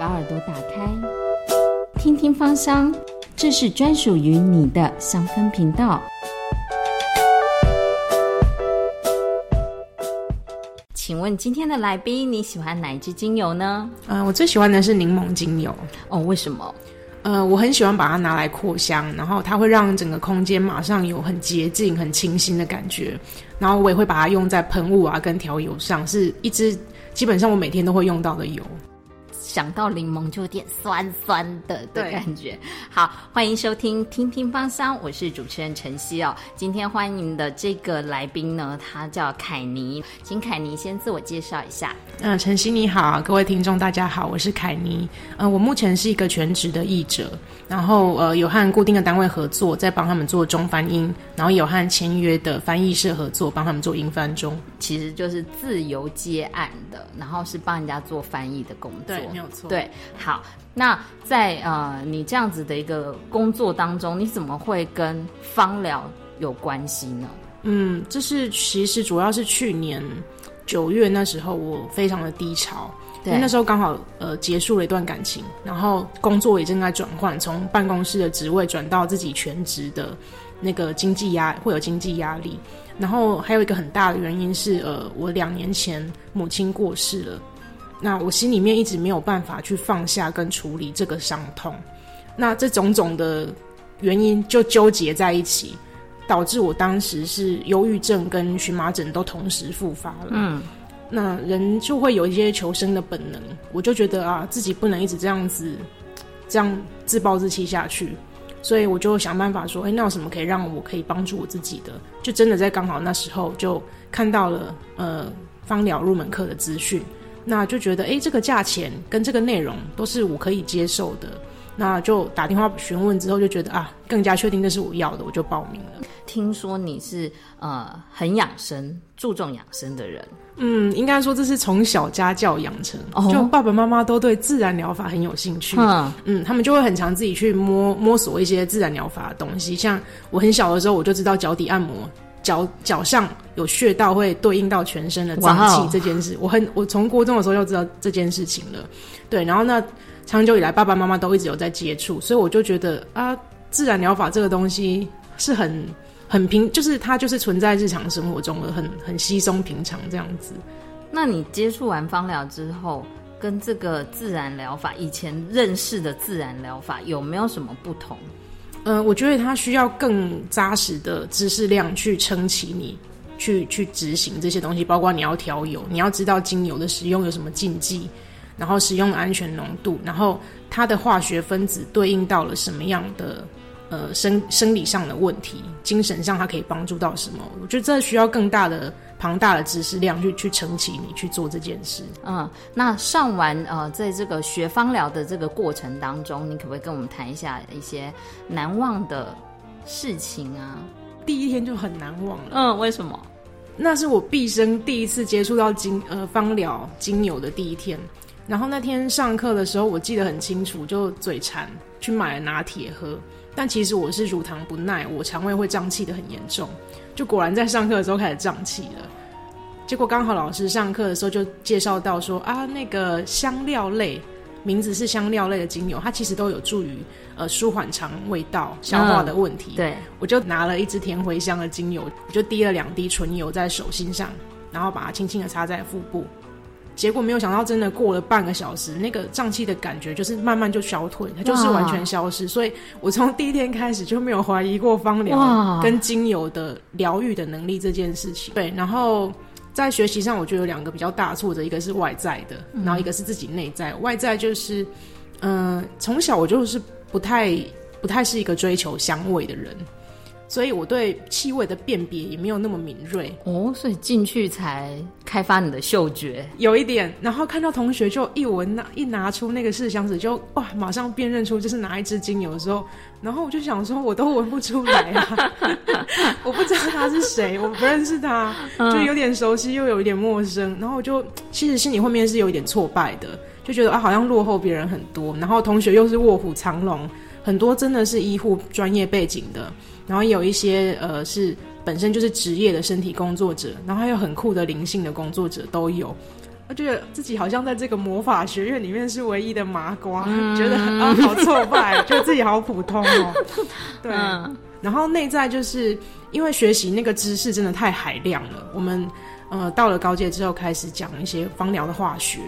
把耳朵打开，听听芳香，这是专属于你的香氛频道。请问今天的来宾，你喜欢哪一支精油呢？嗯、我最喜欢的是柠檬精油。哦，为什么？呃，我很喜欢把它拿来扩香，然后它会让整个空间马上有很洁净、很清新的感觉。然后我也会把它用在喷雾啊跟调油上，是一支基本上我每天都会用到的油。想到柠檬就有点酸酸的的感觉。好，欢迎收听《听听芳香》，我是主持人晨曦哦。今天欢迎的这个来宾呢，他叫凯尼，请凯尼先自我介绍一下。嗯、晨曦你好，各位听众大家好，我是凯尼。嗯、我目前是一个全职的译者，然后呃有和固定的单位合作，在帮他们做中翻英，然后有和签约的翻译社合作，帮他们做英翻中。其实就是自由接案的，然后是帮人家做翻译的工作。对，没有错。对，好，那在呃你这样子的一个工作当中，你怎么会跟芳疗有关系呢？嗯，这是其实主要是去年九月那时候，我非常的低潮，因为那时候刚好呃结束了一段感情，然后工作也正在转换，从办公室的职位转到自己全职的那个经济压会有经济压力，然后还有一个很大的原因是呃我两年前母亲过世了，那我心里面一直没有办法去放下跟处理这个伤痛，那这种种的原因就纠结在一起。导致我当时是忧郁症跟荨麻疹都同时复发了。嗯，那人就会有一些求生的本能，我就觉得啊，自己不能一直这样子，这样自暴自弃下去，所以我就想办法说，哎，那有什么可以让我可以帮助我自己的？就真的在刚好那时候就看到了呃芳疗入门课的资讯，那就觉得哎，这个价钱跟这个内容都是我可以接受的。那就打电话询问之后，就觉得啊，更加确定这是我要的，我就报名了。听说你是呃很养生、注重养生的人。嗯，应该说这是从小家教养成，哦就爸爸妈妈都对自然疗法很有兴趣。嗯，嗯，他们就会很常自己去摸摸索一些自然疗法的东西。像我很小的时候，我就知道脚底按摩，脚脚上有穴道会对应到全身的脏器这件事，我很我从国中的时候就知道这件事情了。对，然后那长久以来，爸爸妈妈都一直有在接触，所以我就觉得啊，自然疗法这个东西是很很平，就是它就是存在日常生活中的，很很稀松平常这样子。那你接触完芳疗之后，跟这个自然疗法以前认识的自然疗法有没有什么不同？嗯，我觉得它需要更扎实的知识量去撑起你，去去执行这些东西，包括你要调油，你要知道精油的使用有什么禁忌，然后使用安全浓度，然后它的化学分子对应到了什么样的呃生生理上的问题，精神上它可以帮助到什么？我觉得这需要更大的庞大的知识量去去撑起你去做这件事。嗯，那上完呃，在这个学芳疗的这个过程当中，你可不可以跟我们谈一下一些难忘的事情啊？第一天就很难忘了。嗯，为什么？那是我毕生第一次接触到精呃芳疗精油的第一天。然后那天上课的时候，我记得很清楚，就嘴馋去买了拿铁喝。但其实我是乳糖不耐，我肠胃会胀气的很严重。就果然在上课的时候开始胀气了。结果刚好老师上课的时候就介绍到说啊，那个香料类，名字是香料类的精油，它其实都有助于呃舒缓肠胃道消化的问题。对，我就拿了一支甜茴香的精油，我就滴了两滴纯油在手心上，然后把它轻轻的擦在腹部。结果没有想到，真的过了半个小时，那个胀气的感觉就是慢慢就消退，它就是完全消失。所以我从第一天开始就没有怀疑过芳疗跟精油的疗愈的能力这件事情。对，然后在学习上，我觉得有两个比较大的挫折，一个是外在的，然后一个是自己内在。外在就是，嗯、从小我就是不太不太是一个追求香味的人。所以我对气味的辨别也没有那么敏锐，哦，所以进去才开发你的嗅觉。有一点，然后看到同学就一闻拿一拿出那个试香纸就哇，马上辨认出这是哪一支精油的时候，然后我就想说，我都闻不出来啊，我不知道他是谁，我不认识他，就有点熟悉又有一点陌生，然后我就其实心里后面是有一点挫败的，就觉得啊好像落后别人很多，然后同学又是卧虎藏龙，很多真的是医护专业背景的，然后也有一些呃是本身就是职业的身体工作者，然后还有很酷的灵性的工作者都有。我觉得自己好像在这个魔法学院里面是唯一的麻瓜，觉得啊好挫败，觉得自己好普通哦。对，然后内在就是因为学习那个知识真的太海量了，我们呃到了高阶之后开始讲一些芳疗的化学，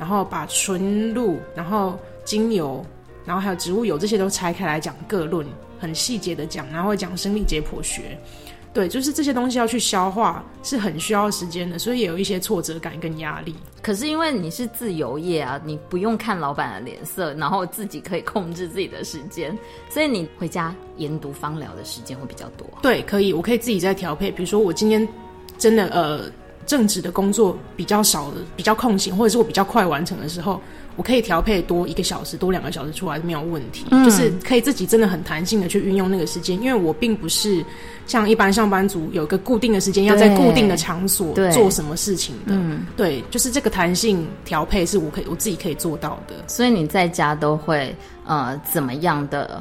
然后把纯露，然后精油，然后还有植物油这些都拆开来讲各论，很细节的讲，然后会讲生理解剖学。对，就是这些东西要去消化是很需要时间的，所以也有一些挫折感跟压力。可是因为你是自由业啊，你不用看老板的脸色，然后自己可以控制自己的时间，所以你回家研读芳疗的时间会比较多。对，可以，我可以自己再调配。比如说我今天真的呃正职的工作比较少的，比较空闲，或者是我比较快完成的时候。我可以调配多一个小时、多两个小时出来没有问题，就是可以自己真的很弹性的去运用那个时间，因为我并不是像一般上班族有个固定的时间要在固定的场所做什么事情的。对，就是这个弹性调配是我可以我自己可以做到的。所以你在家都会呃怎么样的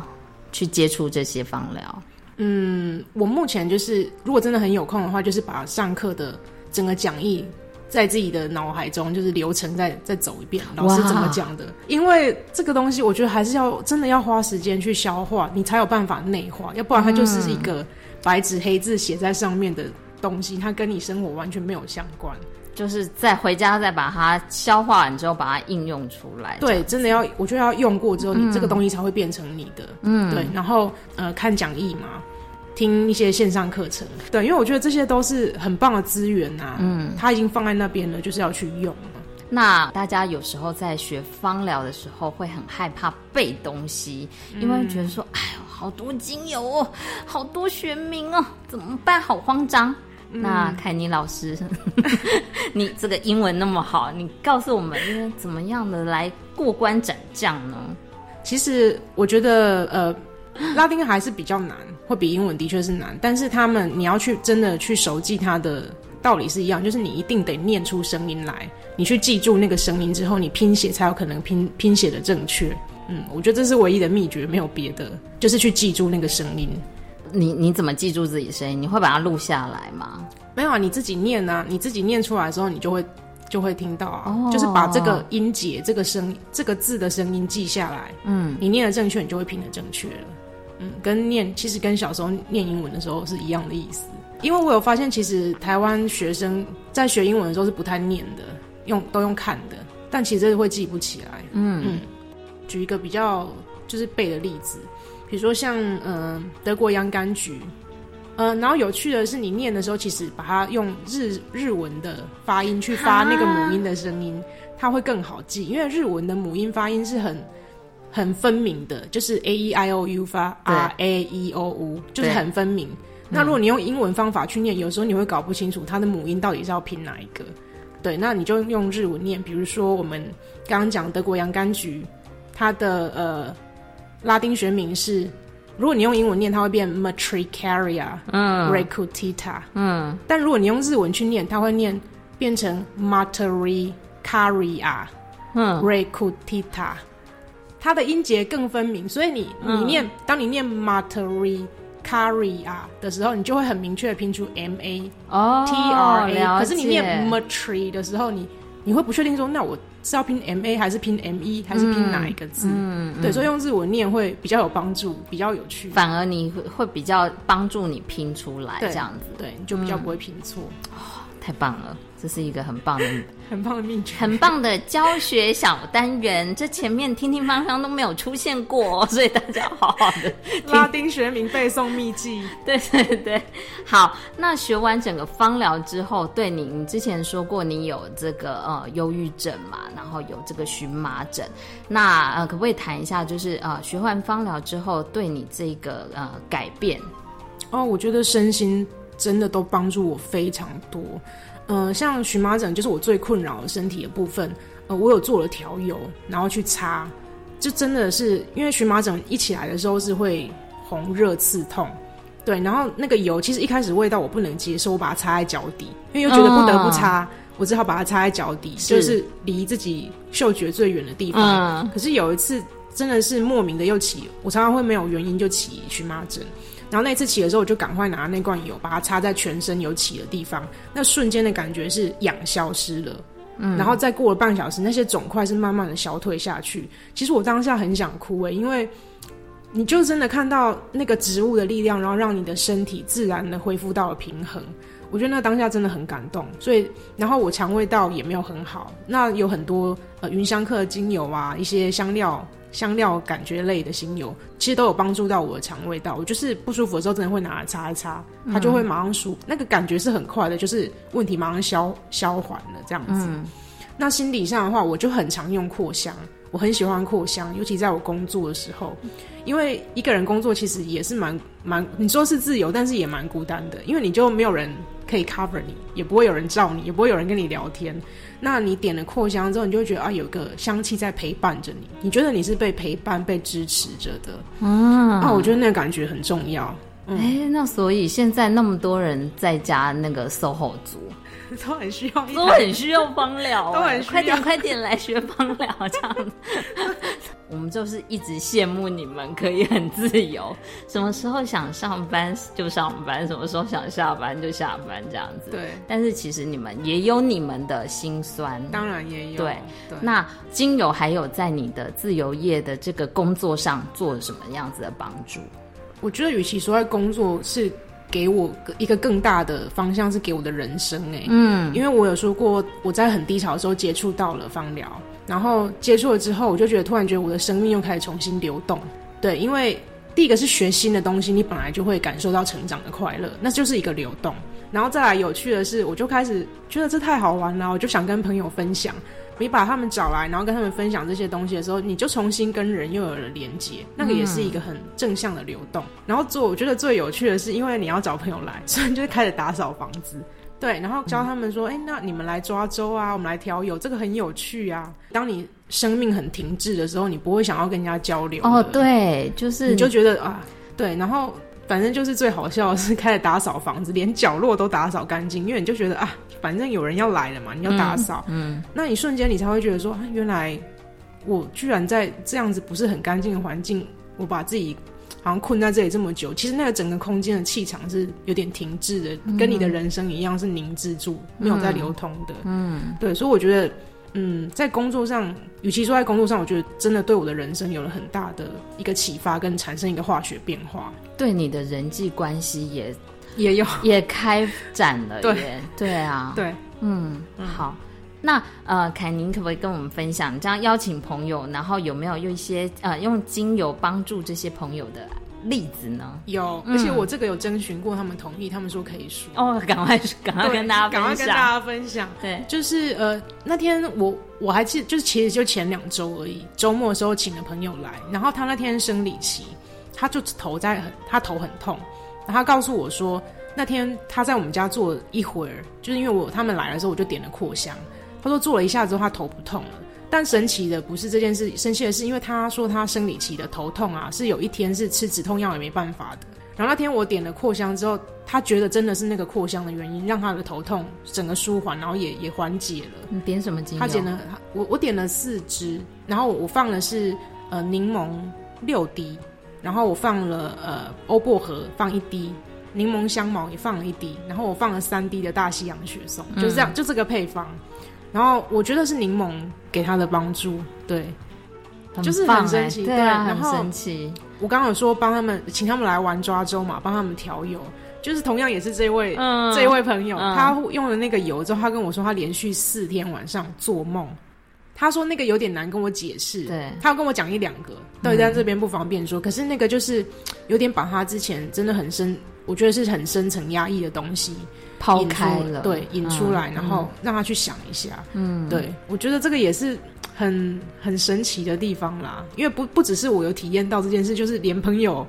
去接触这些芳疗？嗯，我目前就是如果真的很有空的话，就是把上课的整个讲义。在自己的脑海中，就是流程再再走一遍，老师怎么讲的？因为这个东西，我觉得还是要真的要花时间去消化，你才有办法内化，要不然它就是一个白纸黑字写在上面的东西，它跟你生活完全没有相关。就是在回家再把它消化完之后，把它应用出来。对，真的要，我觉得要用过之后，你这个东西才会变成你的。嗯，对。然后呃，看讲义嘛。听一些线上课程，对，因为我觉得这些都是很棒的资源呐。嗯，它已经放在那边了，就是要去用。那大家有时候在学芳疗的时候，会很害怕背东西，因为觉得说，哎呦，好多精油哦，好多学名哦，怎么办？好慌张。那凯尼老师，你这个英文那么好，你告诉我们，应该怎么样的来过关斩将呢？其实我觉得，呃。拉丁还是比较难，会比英文的确是难。但是他们你要去真的去熟记它的道理是一样，就是你一定得念出声音来，你去记住那个声音之后，你拼写才有可能拼拼写的正确。嗯，我觉得这是唯一的秘诀，没有别的，就是去记住那个声音。你你怎么记住自己声音？你会把它录下来吗？没有啊，你自己念啊，你自己念出来之后，你就会就会听到啊，就是把这个音节、这个声、这个字的声音记下来。嗯，你念的正确，你就会拼的正确了。嗯，跟念其实跟小时候念英文的时候是一样的意思，因为我有发现，其实台湾学生在学英文的时候是不太念的，用都用看的，但其实会记不起来。嗯嗯，举一个比较就是背的例子，比如说像嗯德国洋甘菊，嗯，然后有趣的是你念的时候，其实把它用日日文的发音去发那个母音的声音，它会更好记，因为日文的母音发音是很。很分明的，就是 a e i o u 发 r a e o u，就是很分明。那如果你用英文方法去念，有时候你会搞不清楚它的母音到底是要拼哪一个。对，那你就用日文念。比如说我们刚刚讲德国洋甘菊，它的呃拉丁学名是，如果你用英文念，它会变 Matricaria，嗯，Recutita，嗯。但如果你用日文去念，它会念变成 Matricaria，嗯，Recutita。它的音节更分明，所以你你念，当你念 Matri Caria 的时候，你就会很明确的拼出 M A 哦 T R A。可是你念 Matri 的时候，你你会不确定说，那我是要拼 M A 还是拼 M E 还是拼哪一个字？嗯，对，所以用日文念会比较有帮助，比较有趣。反而你会会比较帮助你拼出来，这样子，对，你就比较不会拼错。太棒了，这是一个很棒的、很棒的秘诀，很棒的教学小单元。这前面听听方方都没有出现过，所以大家好好的 拉丁学名背诵秘籍。对对对，好。那学完整个芳疗之后，对你，你之前说过你有这个呃忧郁症嘛，然后有这个荨麻疹。那呃，可不可以谈一下，就是呃学完芳疗之后对你这个呃改变？哦，我觉得身心。真的都帮助我非常多，呃，像荨麻疹就是我最困扰的身体的部分，呃，我有做了调油，然后去擦，就真的是因为荨麻疹一起来的时候是会红热刺痛，对，然后那个油其实一开始味道我不能接受，我把它擦在脚底，因为又觉得不得不擦，我只好把它擦在脚底，就是离自己嗅觉最远的地方。可是有一次真的是莫名的又起，我常常会没有原因就起荨麻疹。然后那次起的时候，我就赶快拿那罐油，把它擦在全身有起的地方。那瞬间的感觉是痒消失了，嗯，然后再过了半小时，那些肿块是慢慢的消退下去。其实我当下很想哭诶，因为你就真的看到那个植物的力量，然后让你的身体自然的恢复到了平衡。我觉得那当下真的很感动。所以，然后我肠胃道也没有很好，那有很多呃云香客的精油啊，一些香料。香料感觉类的精油，其实都有帮助到我的肠胃道。我就是不舒服的时候，真的会拿来擦一擦，它就会马上舒。那个感觉是很快的，就是问题马上消消缓了这样子。那心理上的话，我就很常用扩香，我很喜欢扩香，尤其在我工作的时候，因为一个人工作其实也是蛮蛮，你说是自由，但是也蛮孤单的，因为你就没有人可以 cover 你，也不会有人罩你，也不会有人跟你聊天。那你点了扩香之后，你就会觉得啊，有个香气在陪伴着你，你觉得你是被陪伴、被支持着的。嗯，啊，我觉得那个感觉很重要。哎，那所以现在那么多人在家那个 SOHO 族。都很需要，都很需要芳疗，都很快点快点来学芳疗这样子。我们就是一直羡慕你们可以很自由，什么时候想上班就上班，什么时候想下班就下班这样子。对，但是其实你们也有你们的辛酸，当然也有。对，那精油还有在你的自由业的这个工作上做什么样子的帮助？我觉得，与其说在工作是。给我一个更大的方向是给我的人生哎，嗯，因为我有说过我在很低潮的时候接触到了芳疗，然后接触了之后，我就觉得突然觉得我的生命又开始重新流动，对，因为第一个是学新的东西，你本来就会感受到成长的快乐，那就是一个流动，然后再来有趣的是，我就开始觉得这太好玩了，我就想跟朋友分享。你把他们找来，然后跟他们分享这些东西的时候，你就重新跟人又有了连接，那个也是一个很正向的流动。然后做，我觉得最有趣的是，因为你要找朋友来，所以就开始打扫房子，对，然后教他们说：“哎，那你们来抓周啊，我们来调油，这个很有趣啊。”当你生命很停滞的时候，你不会想要跟人家交流。哦，对，就是你就觉得啊，对，然后。反正就是最好笑的是开始打扫房子，连角落都打扫干净，因为你就觉得啊，反正有人要来了嘛，你要打扫，嗯，那你瞬间你才会觉得说，原来我居然在这样子不是很干净的环境，我把自己好像困在这里这么久，其实那个整个空间的气场是有点停滞的，跟你的人生一样是凝滞住，没有在流通的，嗯，对，所以我觉得。嗯，在工作上，与其说在工作上，我觉得真的对我的人生有了很大的一个启发，跟产生一个化学变化。对你的人际关系也也有 也开展了，对对啊，对，嗯，好。那呃，凯宁可不可以跟我们分享，这样邀请朋友，然后有没有用一些呃用精油帮助这些朋友的？例子呢？有，而且我这个有征询过他们同意，他们说可以说哦，赶快赶快跟大家赶快跟大家分享。对，就是呃，那天我我还记，就是其实就前两周而已，周末的时候请了朋友来，然后他那天生理期，他就头在很，他头很痛，然后他告诉我说，那天他在我们家坐一会儿，就是因为我他们来的时候，我就点了扩香，他说坐了一下之后，他头不痛了。但神奇的不是这件事，生气的是因为他说他生理期的头痛啊，是有一天是吃止痛药也没办法的。然后那天我点了扩香之后，他觉得真的是那个扩香的原因，让他的头痛整个舒缓，然后也也缓解了。你点什么精油？他点了，我我点了四支，然后我放的是呃柠檬六滴，然后我放了呃欧薄荷放一滴，柠檬香茅也放了一滴，然后我放了三滴的大西洋雪松，就是这样，就这个配方。然后我觉得是柠檬给他的帮助，对，就是很神奇，对啊，很神奇。我刚刚有说帮他们请他们来玩抓周嘛，帮他们调油，就是同样也是这位这位朋友，他用了那个油之后，他跟我说他连续四天晚上做梦，他说那个有点难跟我解释，对。他要跟我讲一两个，对，在这边不方便说，可是那个就是有点把他之前真的很深，我觉得是很深层压抑的东西。抛开了，对，引出来，然后让他去想一下，嗯，对，我觉得这个也是很很神奇的地方啦，因为不不只是我有体验到这件事，就是连朋友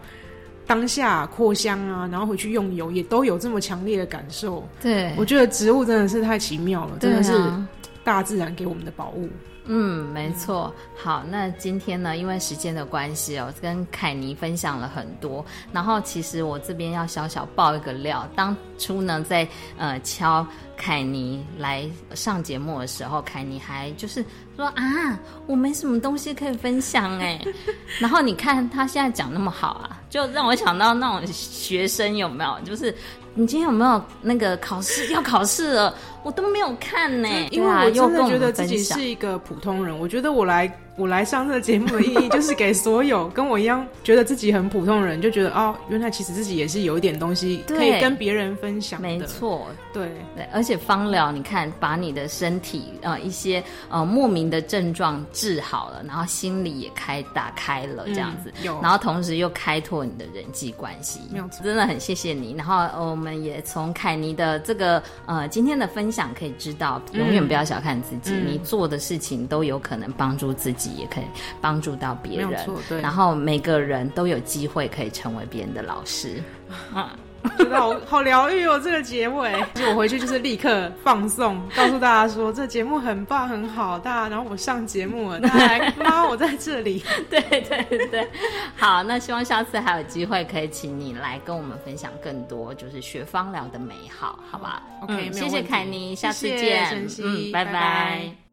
当下扩香啊，然后回去用油也都有这么强烈的感受。对，我觉得植物真的是太奇妙了，真的是大自然给我们的宝物。嗯，没错。好，那今天呢，因为时间的关系哦，跟凯尼分享了很多。然后，其实我这边要小小爆一个料。当初呢，在呃敲凯尼来上节目的时候，凯尼还就是说啊，我没什么东西可以分享哎。然后你看他现在讲那么好啊，就让我想到那种学生有没有？就是你今天有没有那个考试要考试了？我都没有看呢，因为我真的觉得自己是一个普通人。我觉得我来。我来上这个节目的意义，就是给所有跟我一样觉得自己很普通人，就觉得哦，原来其实自己也是有一点东西可以跟别人分享的。没错，对对，而且芳疗，你看，把你的身体呃一些呃莫名的症状治好了，然后心里也开打开了，这样子，然后同时又开拓你的人际关系，没有错，真的很谢谢你。然后我们也从凯尼的这个呃今天的分享可以知道，永远不要小看自己，你做的事情都有可能帮助自己。也可以帮助到别人，然后每个人都有机会可以成为别人的老师。啊，觉得好好疗愈哦！这个结尾，就我回去就是立刻放送，告诉大家说这节目很棒很好，大家然后我上节目了，大家来妈我在这里，对对对，好，那希望下次还有机会可以请你来跟我们分享更多，就是学芳疗的美好，好吧？OK，谢谢凯妮，下次见，嗯，拜拜。